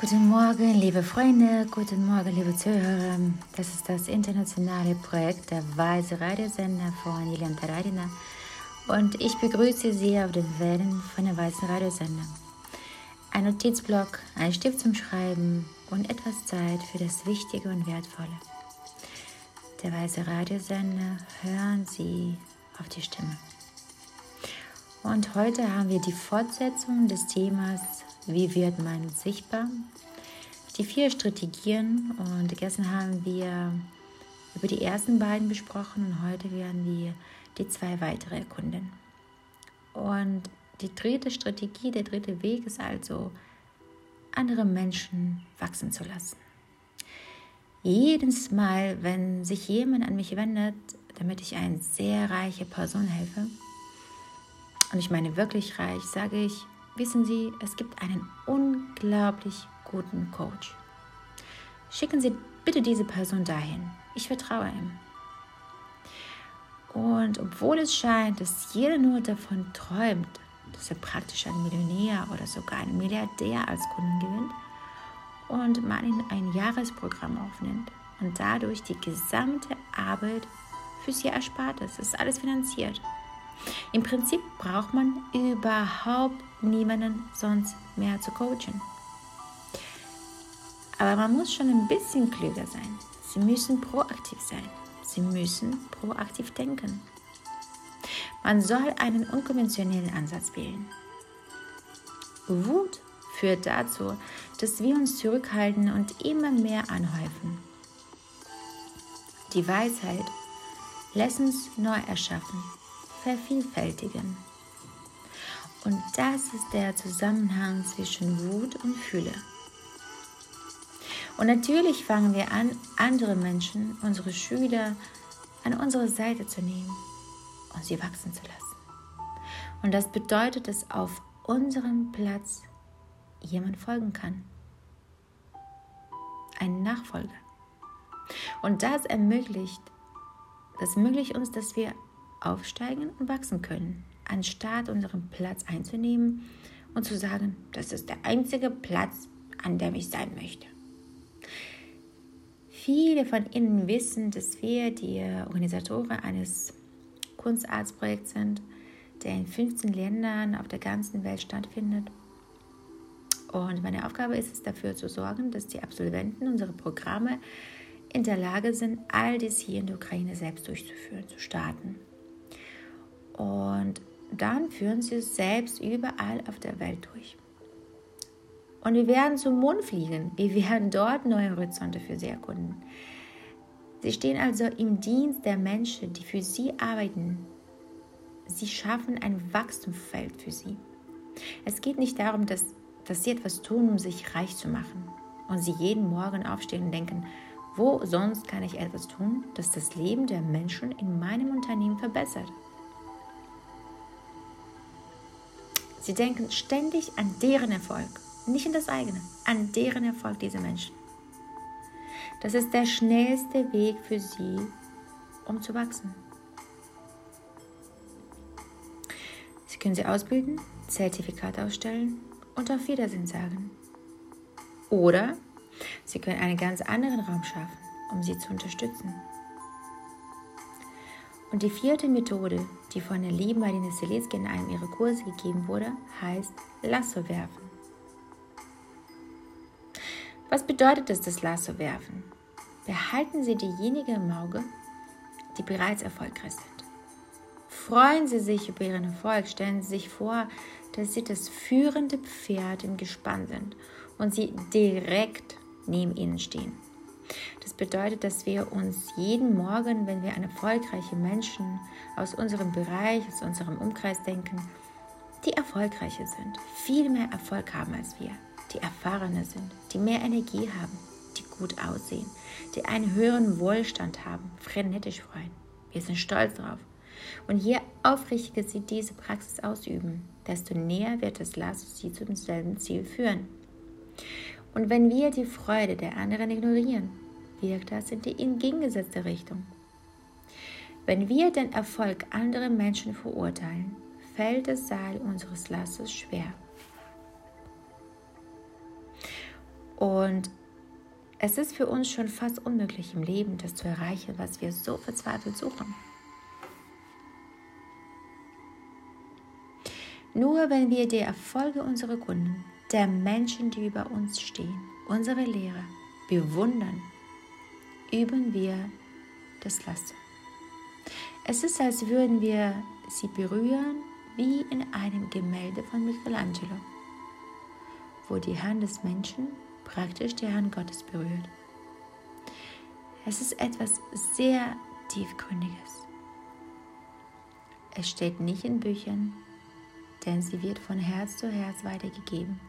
Guten Morgen, liebe Freunde, guten Morgen, liebe Zuhörer. Das ist das internationale Projekt der Weise Radiosender von Julian Taradina und ich begrüße Sie auf den Wellen von der Weißen Radiosender. Ein Notizblock, ein Stift zum Schreiben und etwas Zeit für das Wichtige und Wertvolle. Der Weiße Radiosender, hören Sie auf die Stimme. Und heute haben wir die Fortsetzung des Themas wie wird man sichtbar? Die vier Strategien und gestern haben wir über die ersten beiden besprochen und heute werden wir die zwei weitere erkunden. Und die dritte Strategie, der dritte Weg ist also, andere Menschen wachsen zu lassen. Jedes Mal, wenn sich jemand an mich wendet, damit ich eine sehr reiche Person helfe, und ich meine wirklich reich, sage ich, Wissen Sie, es gibt einen unglaublich guten Coach. Schicken Sie bitte diese Person dahin. Ich vertraue ihm. Und obwohl es scheint, dass jeder nur davon träumt, dass er praktisch einen Millionär oder sogar einen Milliardär als Kunden gewinnt und man in ein Jahresprogramm aufnimmt und dadurch die gesamte Arbeit für sie erspart ist. Es ist alles finanziert. Im Prinzip braucht man überhaupt niemanden sonst mehr zu coachen. Aber man muss schon ein bisschen klüger sein. Sie müssen proaktiv sein. Sie müssen proaktiv denken. Man soll einen unkonventionellen Ansatz wählen. Wut führt dazu, dass wir uns zurückhalten und immer mehr anhäufen. Die Weisheit lässt uns neu erschaffen vervielfältigen. Und das ist der Zusammenhang zwischen Wut und Fühle. Und natürlich fangen wir an, andere Menschen, unsere Schüler, an unsere Seite zu nehmen und sie wachsen zu lassen. Und das bedeutet, dass auf unserem Platz jemand folgen kann. Ein Nachfolger. Und das ermöglicht, das ermöglicht uns, dass wir aufsteigen und wachsen können, anstatt unseren Platz einzunehmen und zu sagen, das ist der einzige Platz, an dem ich sein möchte. Viele von Ihnen wissen, dass wir die Organisatoren eines Kunstartsprojekts sind, der in 15 Ländern auf der ganzen Welt stattfindet. Und meine Aufgabe ist es, dafür zu sorgen, dass die Absolventen unserer Programme in der Lage sind, all dies hier in der Ukraine selbst durchzuführen, zu starten. Und dann führen sie es selbst überall auf der Welt durch. Und wir werden zum Mond fliegen. Wir werden dort neue Horizonte für sie erkunden. Sie stehen also im Dienst der Menschen, die für sie arbeiten. Sie schaffen ein Wachstumsfeld für sie. Es geht nicht darum, dass, dass sie etwas tun, um sich reich zu machen. Und sie jeden Morgen aufstehen und denken, wo sonst kann ich etwas tun, das das Leben der Menschen in meinem Unternehmen verbessert. Sie denken ständig an deren Erfolg, nicht an das eigene, an deren Erfolg dieser Menschen. Das ist der schnellste Weg für sie, um zu wachsen. Sie können sie ausbilden, Zertifikat ausstellen und auf Wiedersehen sagen. Oder Sie können einen ganz anderen Raum schaffen, um sie zu unterstützen. Und die vierte Methode, die von der lieben Marina Seletsky in einem ihrer Kurse gegeben wurde, heißt Lasso werfen. Was bedeutet es, das Lasso werfen? Behalten Sie diejenigen im Auge, die bereits erfolgreich sind. Freuen Sie sich über Ihren Erfolg. Stellen Sie sich vor, dass Sie das führende Pferd im Gespann sind und Sie direkt neben Ihnen stehen. Das bedeutet, dass wir uns jeden Morgen, wenn wir an erfolgreiche Menschen aus unserem Bereich, aus unserem Umkreis denken, die erfolgreicher sind, viel mehr Erfolg haben als wir, die erfahrener sind, die mehr Energie haben, die gut aussehen, die einen höheren Wohlstand haben, frenetisch freuen. Wir sind stolz drauf. Und je aufrichtiger sie diese Praxis ausüben, desto näher wird das Lass sie zu demselben Ziel führen. Und wenn wir die Freude der anderen ignorieren, wirkt das in die entgegengesetzte Richtung. Wenn wir den Erfolg anderer Menschen verurteilen, fällt das Seil unseres Lasses schwer. Und es ist für uns schon fast unmöglich im Leben, das zu erreichen, was wir so verzweifelt suchen. Nur wenn wir die Erfolge unserer Kunden, der Menschen, die über uns stehen, unsere Lehrer bewundern, üben wir das Lassen. Es ist, als würden wir sie berühren wie in einem Gemälde von Michelangelo, wo die Hand des Menschen praktisch die Hand Gottes berührt. Es ist etwas sehr Tiefgründiges. Es steht nicht in Büchern, denn sie wird von Herz zu Herz weitergegeben,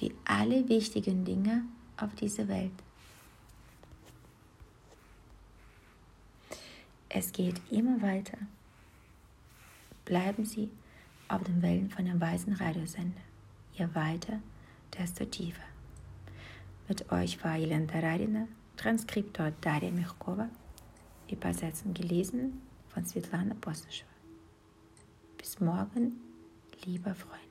wie alle wichtigen Dinge auf dieser Welt. Es geht immer weiter. Bleiben Sie auf den Wellen von dem weißen Radiosender. Je weiter, desto tiefer. Mit euch war Jelena Taradina, Transkriptor Daria Michkova, Übersetzung gelesen von Svetlana Postasheva. Bis morgen, lieber Freund.